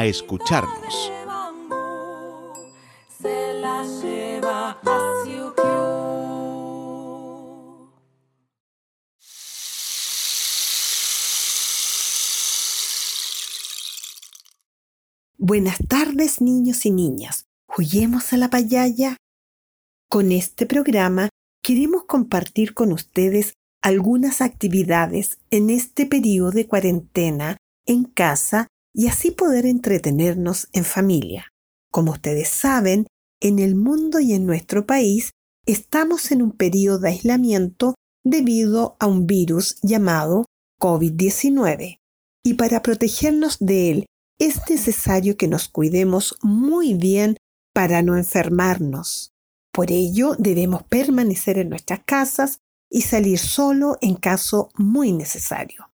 escucharnos. Buenas tardes niños y niñas. Juguemos a la payaya. Con este programa queremos compartir con ustedes algunas actividades en este periodo de cuarentena en casa y así poder entretenernos en familia. Como ustedes saben, en el mundo y en nuestro país estamos en un periodo de aislamiento debido a un virus llamado COVID-19. Y para protegernos de él es necesario que nos cuidemos muy bien para no enfermarnos. Por ello debemos permanecer en nuestras casas y salir solo en caso muy necesario.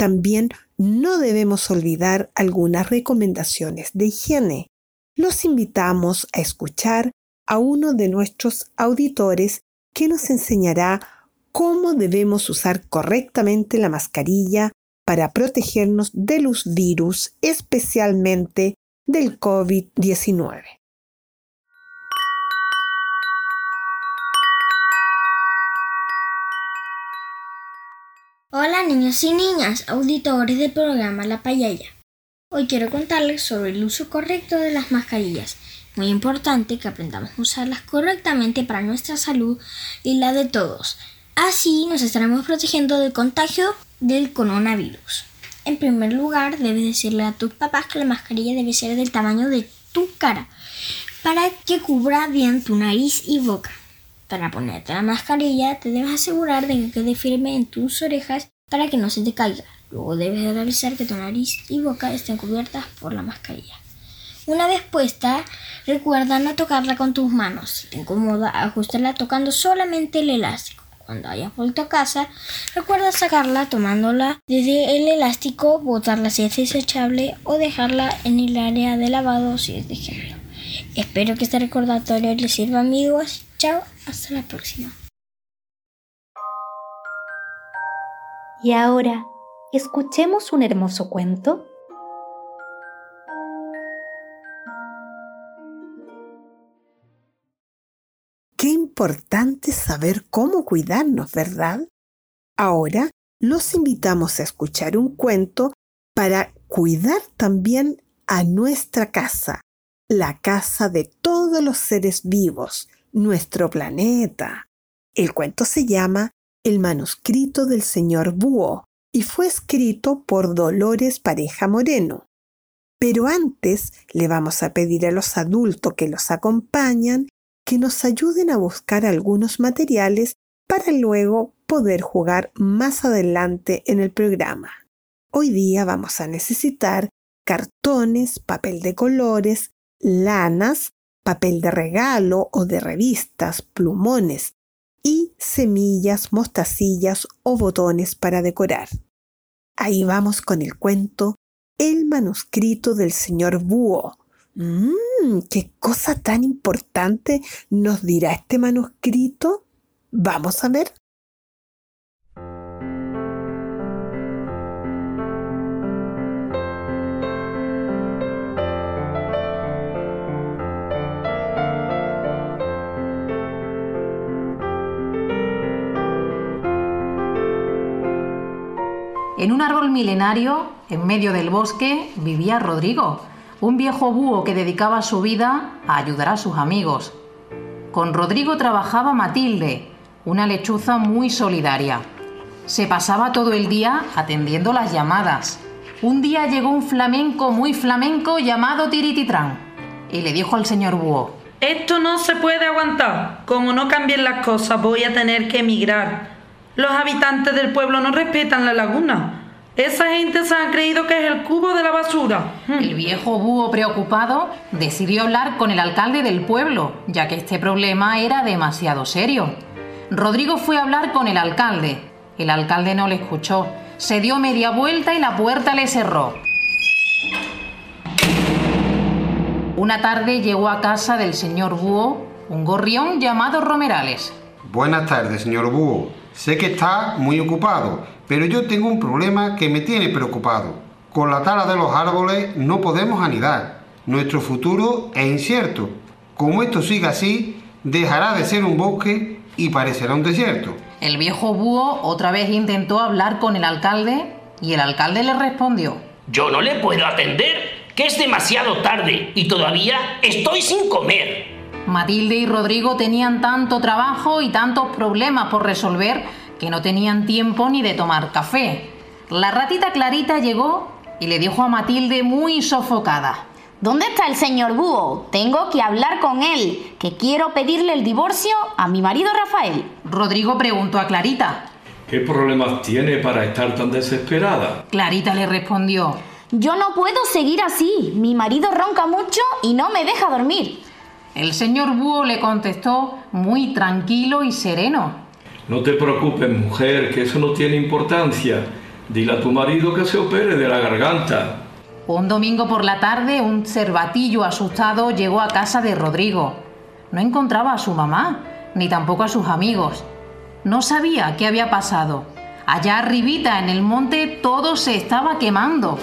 También no debemos olvidar algunas recomendaciones de higiene. Los invitamos a escuchar a uno de nuestros auditores que nos enseñará cómo debemos usar correctamente la mascarilla para protegernos de los virus, especialmente del COVID-19. Hola niños y niñas, auditores del programa La Payaya. Hoy quiero contarles sobre el uso correcto de las mascarillas. Muy importante que aprendamos a usarlas correctamente para nuestra salud y la de todos. Así nos estaremos protegiendo del contagio del coronavirus. En primer lugar, debes decirle a tus papás que la mascarilla debe ser del tamaño de tu cara para que cubra bien tu nariz y boca. Para ponerte la mascarilla, te debes asegurar de que quede firme en tus orejas para que no se te caiga. Luego debes realizar que tu nariz y boca estén cubiertas por la mascarilla. Una vez puesta, recuerda no tocarla con tus manos. Si te incomoda, ajustala tocando solamente el elástico. Cuando hayas vuelto a casa, recuerda sacarla tomándola desde el elástico, botarla si es desechable o dejarla en el área de lavado si es de género. Espero que este recordatorio les sirva amigos Chao, hasta la próxima. Y ahora, escuchemos un hermoso cuento. Qué importante saber cómo cuidarnos, ¿verdad? Ahora los invitamos a escuchar un cuento para cuidar también a nuestra casa, la casa de todos los seres vivos, nuestro planeta. El cuento se llama El manuscrito del señor Búho y fue escrito por Dolores Pareja Moreno. Pero antes le vamos a pedir a los adultos que los acompañan que nos ayuden a buscar algunos materiales para luego poder jugar más adelante en el programa. Hoy día vamos a necesitar cartones, papel de colores, lanas, papel de regalo o de revistas, plumones y semillas, mostacillas o botones para decorar. Ahí vamos con el cuento El manuscrito del señor Búho. Mmm, qué cosa tan importante nos dirá este manuscrito. Vamos a ver. En un árbol milenario, en medio del bosque, vivía Rodrigo. un viejo búho que dedicaba su vida a ayudar a sus amigos. Con Rodrigo trabajaba Matilde, una lechuza muy solidaria. Se pasaba todo el día atendiendo las llamadas. Un día llegó un flamenco muy flamenco llamado Tirititrán y le dijo al señor búho, Esto no se puede aguantar. Como no cambien las cosas voy a tener que emigrar. Los habitantes del pueblo no respetan la laguna. Esa gente se ha creído que es el cubo de la basura. El viejo búho preocupado decidió hablar con el alcalde del pueblo, ya que este problema era demasiado serio. Rodrigo fue a hablar con el alcalde. El alcalde no le escuchó. Se dio media vuelta y la puerta le cerró. Una tarde llegó a casa del señor Búho un gorrión llamado Romerales. Buenas tardes, señor Búho. Sé que está muy ocupado, pero yo tengo un problema que me tiene preocupado. Con la tala de los árboles no podemos anidar. Nuestro futuro es incierto. Como esto siga así, dejará de ser un bosque y parecerá un desierto. El viejo búho otra vez intentó hablar con el alcalde y el alcalde le respondió. Yo no le puedo atender, que es demasiado tarde y todavía estoy sin comer. Matilde y Rodrigo tenían tanto trabajo y tantos problemas por resolver que no tenían tiempo ni de tomar café. La ratita Clarita llegó y le dijo a Matilde muy sofocada. ¿Dónde está el señor Búho? Tengo que hablar con él, que quiero pedirle el divorcio a mi marido Rafael. Rodrigo preguntó a Clarita. ¿Qué problemas tiene para estar tan desesperada? Clarita le respondió. Yo no puedo seguir así. Mi marido ronca mucho y no me deja dormir. El señor Búho le contestó muy tranquilo y sereno. No te preocupes, mujer, que eso no tiene importancia. Dile a tu marido que se opere de la garganta. Un domingo por la tarde, un cervatillo asustado llegó a casa de Rodrigo. No encontraba a su mamá, ni tampoco a sus amigos. No sabía qué había pasado. Allá arribita, en el monte, todo se estaba quemando.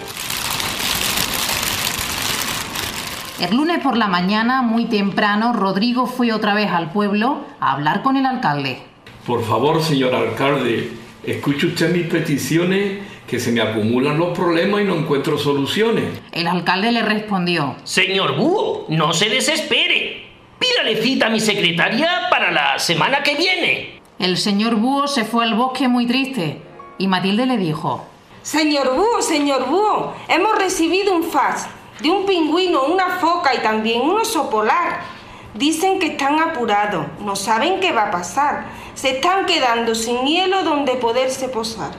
El lunes por la mañana, muy temprano, Rodrigo fue otra vez al pueblo a hablar con el alcalde. Por favor, señor alcalde, escuche usted mis peticiones, que se me acumulan los problemas y no encuentro soluciones. El alcalde le respondió. Señor Búho, no se desespere. Pídale cita a mi secretaria para la semana que viene. El señor Búho se fue al bosque muy triste y Matilde le dijo. Señor Búho, señor Búho, hemos recibido un fax de un pingüino, una foca y también un oso polar. Dicen que están apurados, no saben qué va a pasar. Se están quedando sin hielo donde poderse posar.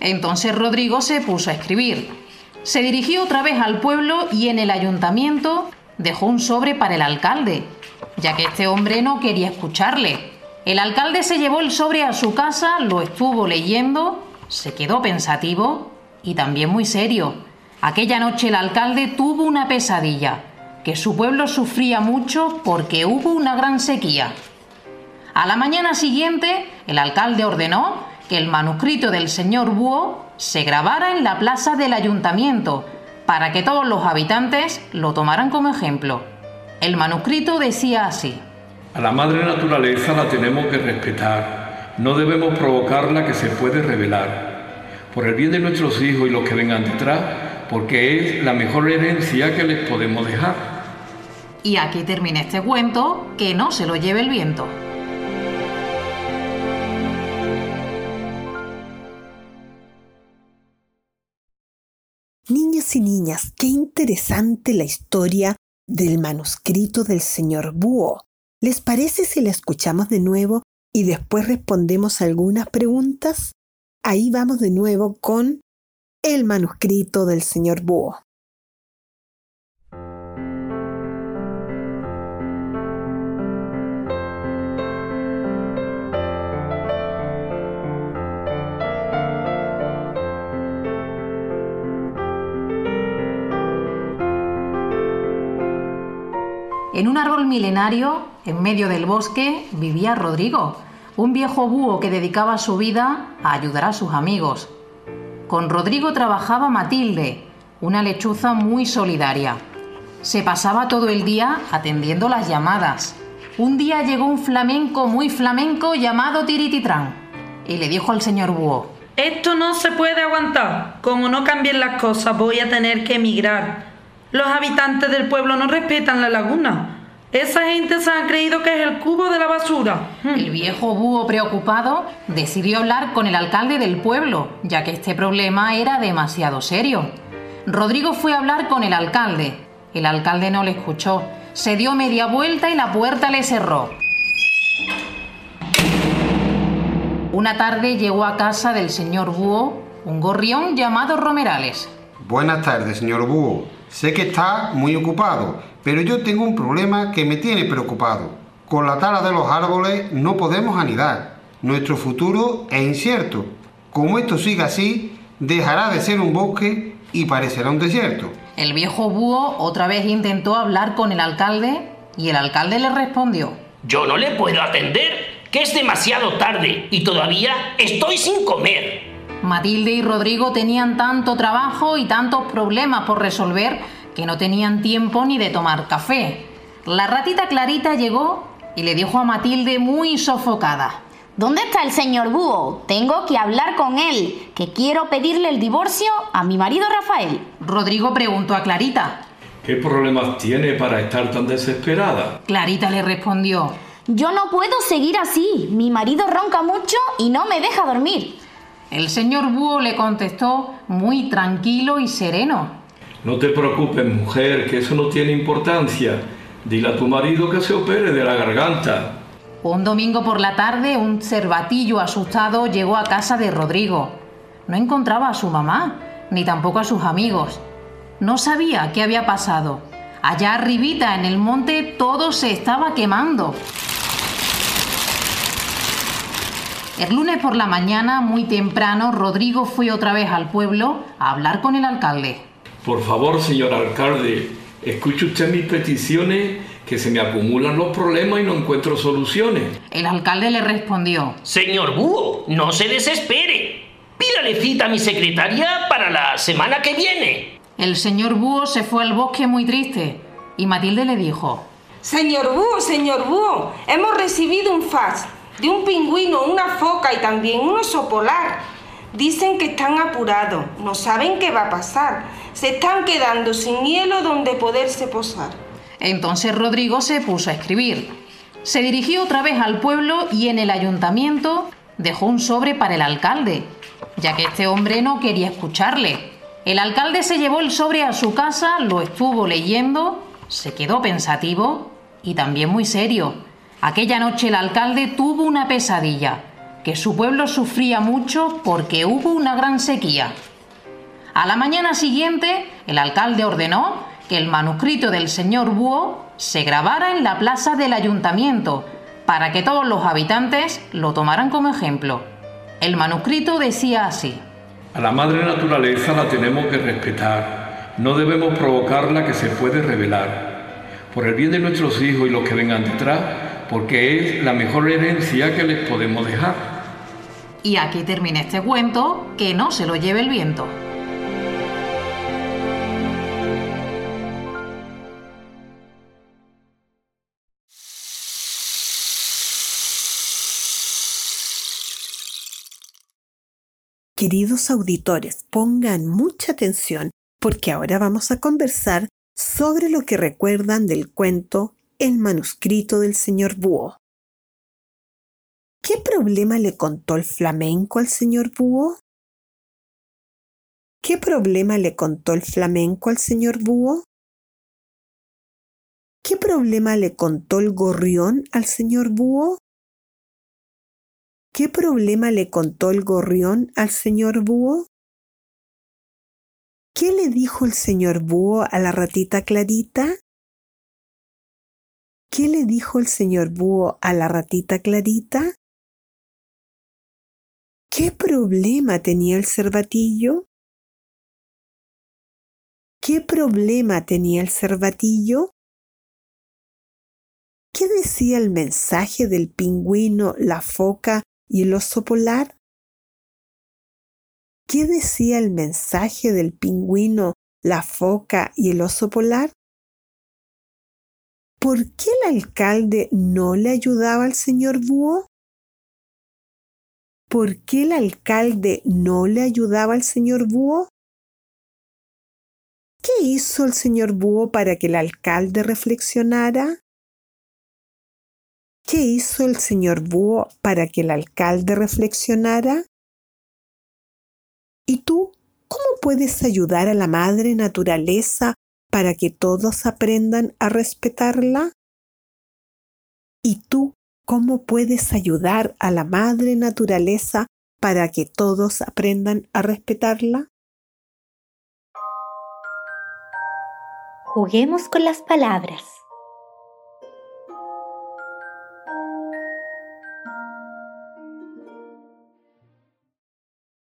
Entonces Rodrigo se puso a escribir. Se dirigió otra vez al pueblo y en el ayuntamiento dejó un sobre para el alcalde, ya que este hombre no quería escucharle. El alcalde se llevó el sobre a su casa, lo estuvo leyendo, se quedó pensativo y también muy serio. Aquella noche el alcalde tuvo una pesadilla, que su pueblo sufría mucho porque hubo una gran sequía. A la mañana siguiente, el alcalde ordenó que el manuscrito del señor Búho se grabara en la plaza del ayuntamiento para que todos los habitantes lo tomaran como ejemplo. El manuscrito decía así. A la madre naturaleza la tenemos que respetar. No debemos provocarla que se puede revelar. Por el bien de nuestros hijos y los que vengan detrás, porque es la mejor herencia que les podemos dejar. Y aquí termina este cuento, que no se lo lleve el viento. Niños y niñas, qué interesante la historia del manuscrito del señor Búho. ¿Les parece si la escuchamos de nuevo y después respondemos algunas preguntas? Ahí vamos de nuevo con el manuscrito del señor Búho. En un árbol milenario, en medio del bosque, vivía Rodrigo, un viejo búho que dedicaba su vida a ayudar a sus amigos. Con Rodrigo trabajaba Matilde, una lechuza muy solidaria. Se pasaba todo el día atendiendo las llamadas. Un día llegó un flamenco muy flamenco llamado Tirititrán y le dijo al señor búho, Esto no se puede aguantar. Como no cambien las cosas voy a tener que emigrar. Los habitantes del pueblo no respetan la laguna. Esa gente se ha creído que es el cubo de la basura. El viejo búho preocupado decidió hablar con el alcalde del pueblo, ya que este problema era demasiado serio. Rodrigo fue a hablar con el alcalde. El alcalde no le escuchó. Se dio media vuelta y la puerta le cerró. Una tarde llegó a casa del señor Búho un gorrión llamado Romerales. Buenas tardes, señor Búho. Sé que está muy ocupado, pero yo tengo un problema que me tiene preocupado. Con la tala de los árboles no podemos anidar. Nuestro futuro es incierto. Como esto siga así, dejará de ser un bosque y parecerá un desierto. El viejo búho otra vez intentó hablar con el alcalde y el alcalde le respondió. Yo no le puedo atender, que es demasiado tarde y todavía estoy sin comer. Matilde y Rodrigo tenían tanto trabajo y tantos problemas por resolver que no tenían tiempo ni de tomar café. La ratita Clarita llegó y le dijo a Matilde muy sofocada. ¿Dónde está el señor Búho? Tengo que hablar con él, que quiero pedirle el divorcio a mi marido Rafael. Rodrigo preguntó a Clarita. ¿Qué problemas tiene para estar tan desesperada? Clarita le respondió. Yo no puedo seguir así. Mi marido ronca mucho y no me deja dormir. El señor Búho le contestó muy tranquilo y sereno. No te preocupes, mujer, que eso no tiene importancia. Dile a tu marido que se opere de la garganta. Un domingo por la tarde, un cervatillo asustado llegó a casa de Rodrigo. No encontraba a su mamá, ni tampoco a sus amigos. No sabía qué había pasado. Allá arribita en el monte todo se estaba quemando. El lunes por la mañana, muy temprano, Rodrigo fue otra vez al pueblo a hablar con el alcalde. Por favor, señor alcalde, escuche usted mis peticiones, que se me acumulan los problemas y no encuentro soluciones. El alcalde le respondió. Señor Búho, no se desespere. Pídale cita a mi secretaria para la semana que viene. El señor Búho se fue al bosque muy triste y Matilde le dijo. Señor Búho, señor Búho, hemos recibido un fax de un pingüino, una foca y también un oso polar. Dicen que están apurados, no saben qué va a pasar. Se están quedando sin hielo donde poderse posar. Entonces Rodrigo se puso a escribir. Se dirigió otra vez al pueblo y en el ayuntamiento dejó un sobre para el alcalde, ya que este hombre no quería escucharle. El alcalde se llevó el sobre a su casa, lo estuvo leyendo, se quedó pensativo y también muy serio. Aquella noche el alcalde tuvo una pesadilla, que su pueblo sufría mucho porque hubo una gran sequía. A la mañana siguiente, el alcalde ordenó que el manuscrito del señor Búho se grabara en la plaza del ayuntamiento para que todos los habitantes lo tomaran como ejemplo. El manuscrito decía así. A la madre naturaleza la tenemos que respetar. No debemos provocarla que se puede revelar. Por el bien de nuestros hijos y los que vengan detrás, porque es la mejor herencia que les podemos dejar. Y aquí termina este cuento, que no se lo lleve el viento. Queridos auditores, pongan mucha atención porque ahora vamos a conversar sobre lo que recuerdan del cuento El manuscrito del señor Búho. ¿Qué problema le contó el flamenco al señor Búho? ¿Qué problema le contó el flamenco al señor Búho? ¿Qué problema le contó el gorrión al señor Búho? ¿Qué problema le contó el gorrión al señor Búho? ¿Qué le dijo el señor Búho a la ratita Clarita? ¿Qué le dijo el señor Búho a la ratita Clarita? ¿Qué problema tenía el cervatillo? ¿Qué problema tenía el cervatillo? ¿Qué decía el mensaje del pingüino, la foca y el oso polar? ¿Qué decía el mensaje del pingüino, la foca y el oso polar? ¿Por qué el alcalde no le ayudaba al señor Búho? ¿Por qué el alcalde no le ayudaba al señor Búho? ¿Qué hizo el señor Búho para que el alcalde reflexionara? ¿Qué hizo el señor Búho para que el alcalde reflexionara? ¿Y tú cómo puedes ayudar a la madre naturaleza para que todos aprendan a respetarla? ¿Y tú cómo puedes ayudar a la madre naturaleza para que todos aprendan a respetarla? Juguemos con las palabras.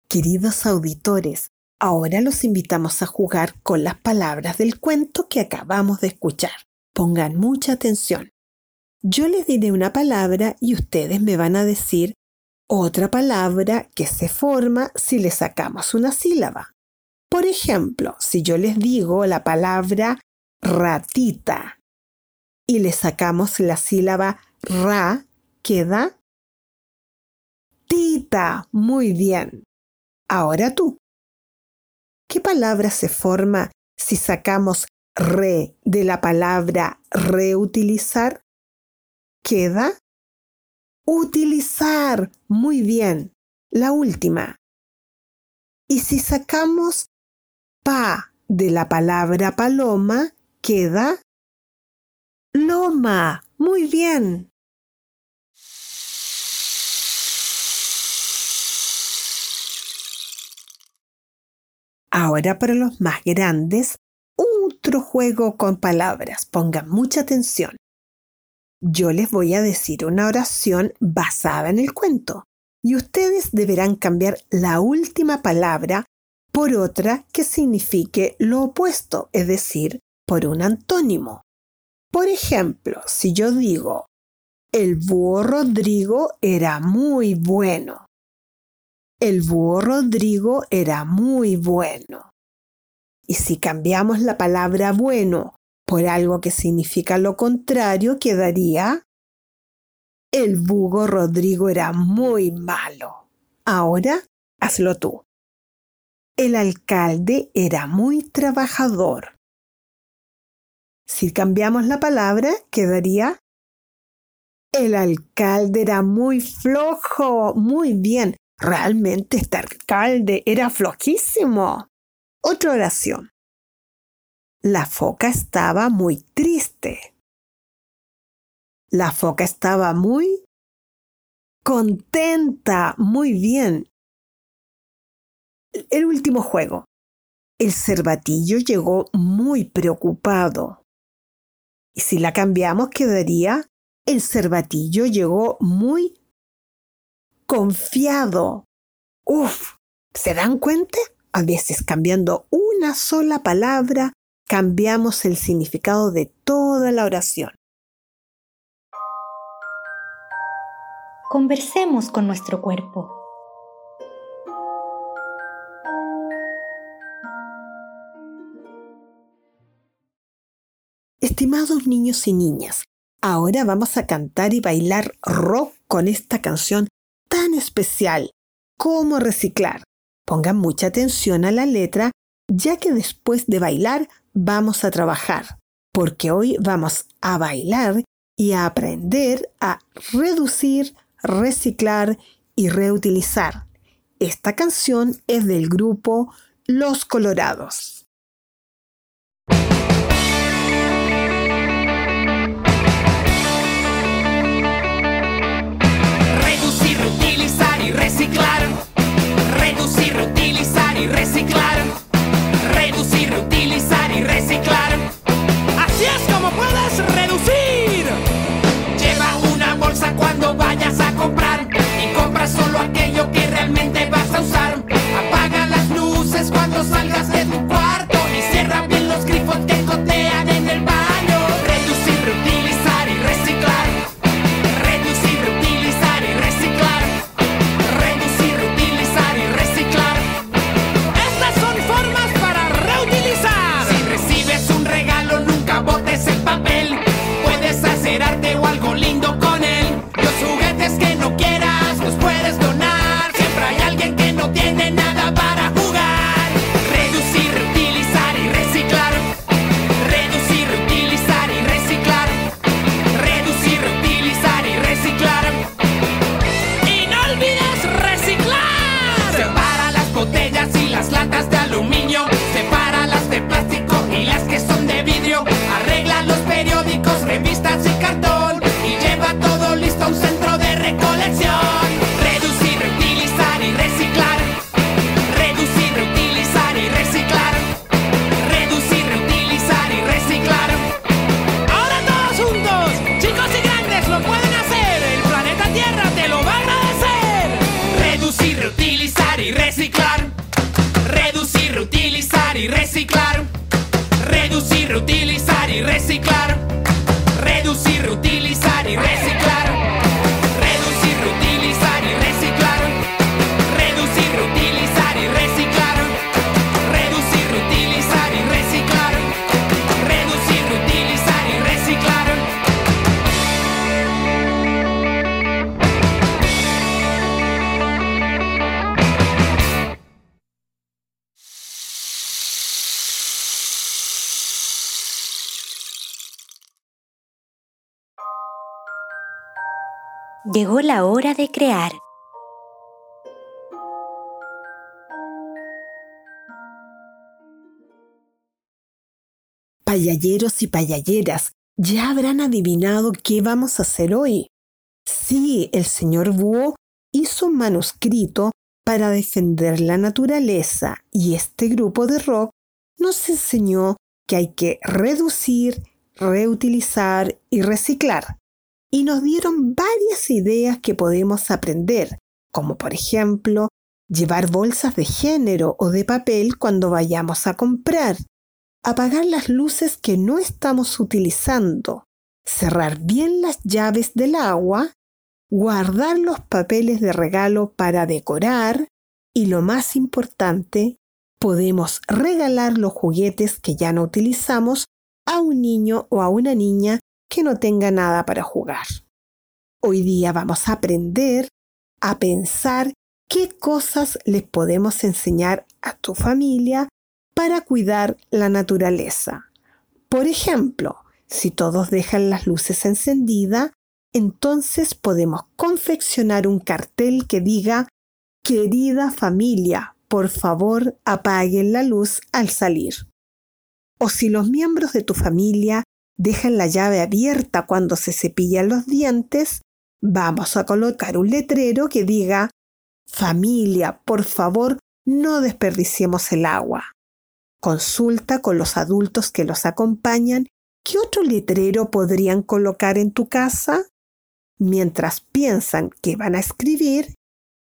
Queridos auditores, ahora los invitamos a jugar con las palabras del cuento que acabamos de escuchar. Pongan mucha atención. Yo les diré una palabra y ustedes me van a decir otra palabra que se forma si le sacamos una sílaba. Por ejemplo, si yo les digo la palabra ratita y le sacamos la sílaba ra, queda tita. Muy bien. Ahora tú. ¿Qué palabra se forma si sacamos re de la palabra reutilizar? Queda utilizar. Muy bien. La última. Y si sacamos pa de la palabra paloma, queda loma. Muy bien. Ahora para los más grandes, otro juego con palabras. Pongan mucha atención. Yo les voy a decir una oración basada en el cuento y ustedes deberán cambiar la última palabra por otra que signifique lo opuesto, es decir, por un antónimo. Por ejemplo, si yo digo, el búho Rodrigo era muy bueno. El búho Rodrigo era muy bueno. Y si cambiamos la palabra bueno por algo que significa lo contrario, quedaría el búho Rodrigo era muy malo. Ahora hazlo tú. El alcalde era muy trabajador. Si cambiamos la palabra, quedaría el alcalde era muy flojo. Muy bien. Realmente este alcalde era flojísimo. Otra oración. La foca estaba muy triste. La foca estaba muy contenta. Muy bien. El último juego. El cervatillo llegó muy preocupado. Y si la cambiamos, quedaría el cervatillo llegó muy confiado. Uf, ¿se dan cuenta? A veces cambiando una sola palabra, cambiamos el significado de toda la oración. Conversemos con nuestro cuerpo. Estimados niños y niñas, ahora vamos a cantar y bailar rock con esta canción especial como reciclar. Pongan mucha atención a la letra, ya que después de bailar vamos a trabajar, porque hoy vamos a bailar y a aprender a reducir, reciclar y reutilizar. Esta canción es del grupo Los Colorados. Llegó la hora de crear. Payalleros y payalleras, ya habrán adivinado qué vamos a hacer hoy. Sí, el señor Búho hizo un manuscrito para defender la naturaleza y este grupo de rock nos enseñó que hay que reducir, reutilizar y reciclar. Y nos dieron varias ideas que podemos aprender, como por ejemplo llevar bolsas de género o de papel cuando vayamos a comprar, apagar las luces que no estamos utilizando, cerrar bien las llaves del agua, guardar los papeles de regalo para decorar y lo más importante, podemos regalar los juguetes que ya no utilizamos a un niño o a una niña que no tenga nada para jugar. Hoy día vamos a aprender a pensar qué cosas les podemos enseñar a tu familia para cuidar la naturaleza. Por ejemplo, si todos dejan las luces encendidas, entonces podemos confeccionar un cartel que diga, querida familia, por favor apaguen la luz al salir. O si los miembros de tu familia dejan la llave abierta cuando se cepillan los dientes, vamos a colocar un letrero que diga, familia, por favor, no desperdiciemos el agua. Consulta con los adultos que los acompañan qué otro letrero podrían colocar en tu casa. Mientras piensan que van a escribir,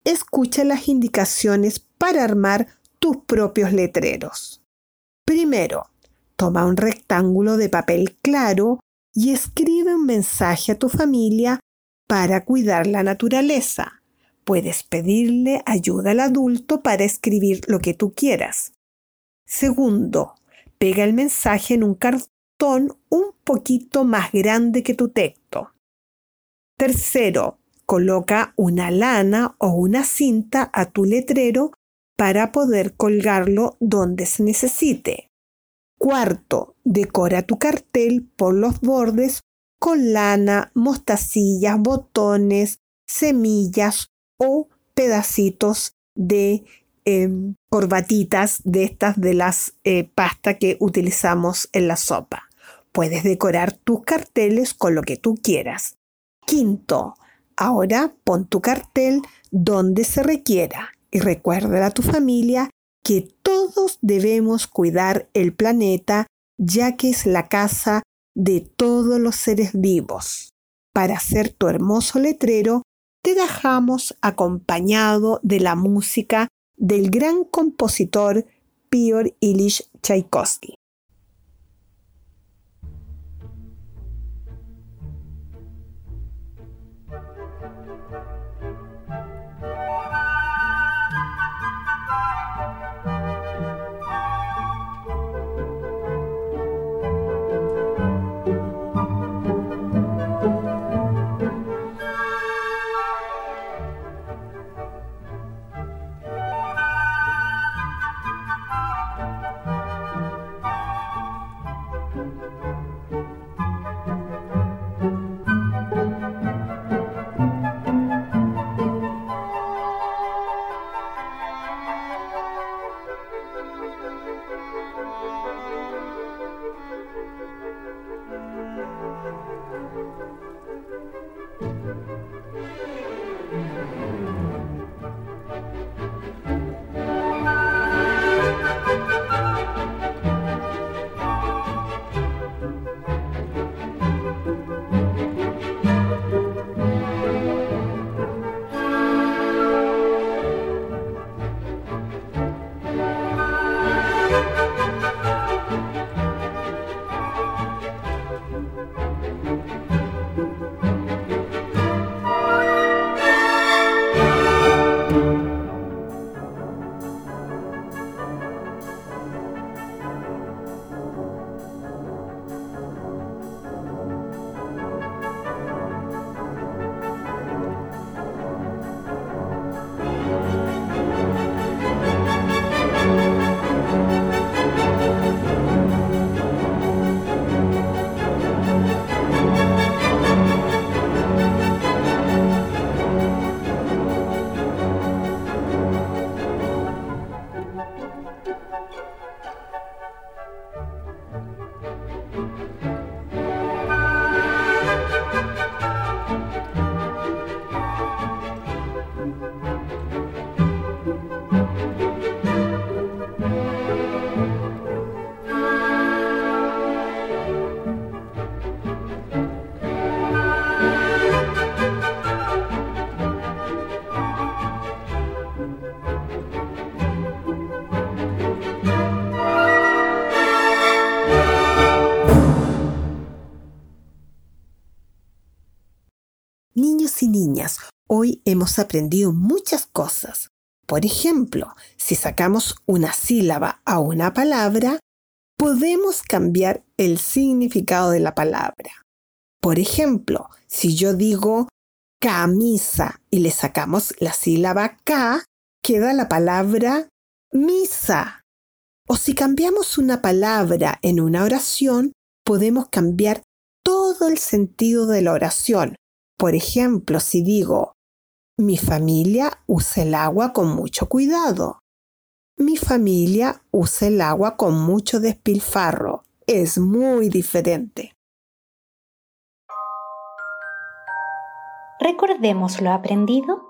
escucha las indicaciones para armar tus propios letreros. Primero, toma un rectángulo de papel claro y escribe un mensaje a tu familia para cuidar la naturaleza. Puedes pedirle ayuda al adulto para escribir lo que tú quieras. Segundo, pega el mensaje en un cartón un poquito más grande que tu texto. Tercero, coloca una lana o una cinta a tu letrero para poder colgarlo donde se necesite. Cuarto, decora tu cartel por los bordes con lana, mostacillas, botones, semillas o pedacitos de Em, corbatitas de estas de las eh, pastas que utilizamos en la sopa. Puedes decorar tus carteles con lo que tú quieras. Quinto, ahora pon tu cartel donde se requiera y recuerda a tu familia que todos debemos cuidar el planeta ya que es la casa de todos los seres vivos. Para hacer tu hermoso letrero, te dejamos acompañado de la música del gran compositor Piotr Ilyich Tchaikovsky. Aprendido muchas cosas. Por ejemplo, si sacamos una sílaba a una palabra, podemos cambiar el significado de la palabra. Por ejemplo, si yo digo camisa y le sacamos la sílaba K, queda la palabra misa. O si cambiamos una palabra en una oración, podemos cambiar todo el sentido de la oración. Por ejemplo, si digo, mi familia usa el agua con mucho cuidado. Mi familia usa el agua con mucho despilfarro. Es muy diferente. Recordemos lo aprendido.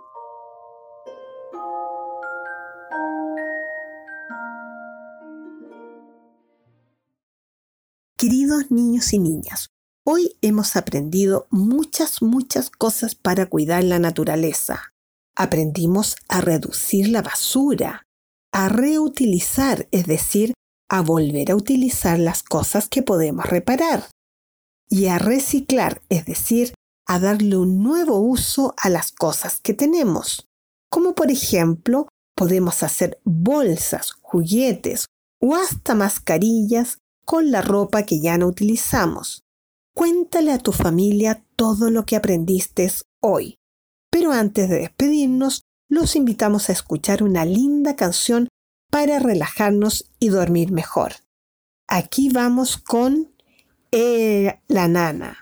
Queridos niños y niñas, hoy hemos aprendido muchas, muchas cosas para cuidar la naturaleza. Aprendimos a reducir la basura, a reutilizar, es decir, a volver a utilizar las cosas que podemos reparar, y a reciclar, es decir, a darle un nuevo uso a las cosas que tenemos, como por ejemplo podemos hacer bolsas, juguetes o hasta mascarillas con la ropa que ya no utilizamos. Cuéntale a tu familia todo lo que aprendiste hoy. Pero antes de despedirnos, los invitamos a escuchar una linda canción para relajarnos y dormir mejor. Aquí vamos con eh, La Nana.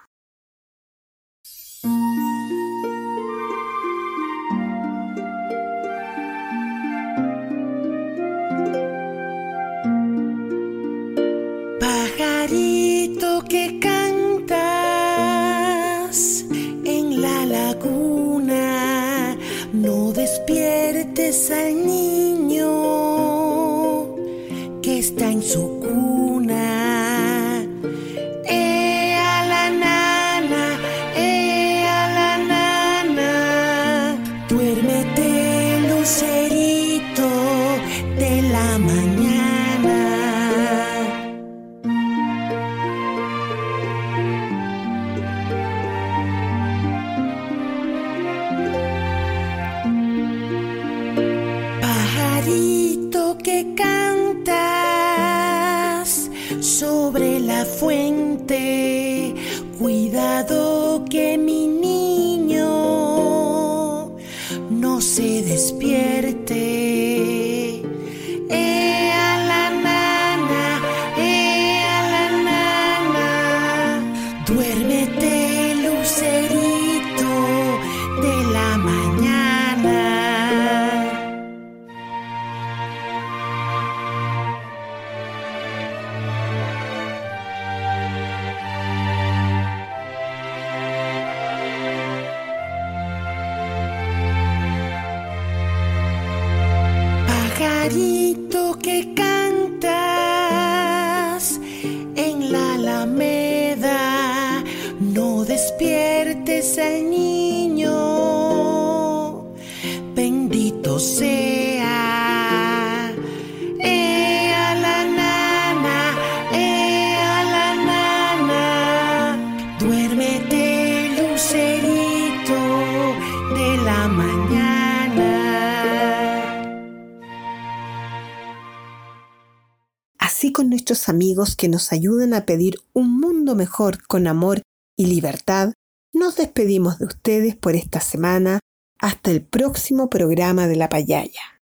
Amigos que nos ayudan a pedir un mundo mejor con amor y libertad, nos despedimos de ustedes por esta semana hasta el próximo programa de La Payaya.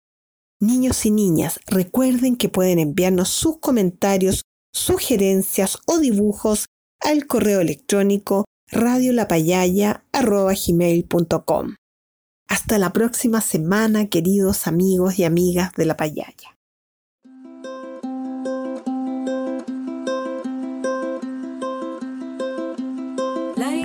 Niños y niñas, recuerden que pueden enviarnos sus comentarios, sugerencias o dibujos al correo electrónico radiolapayaya.com. Hasta la próxima semana, queridos amigos y amigas de La Payaya.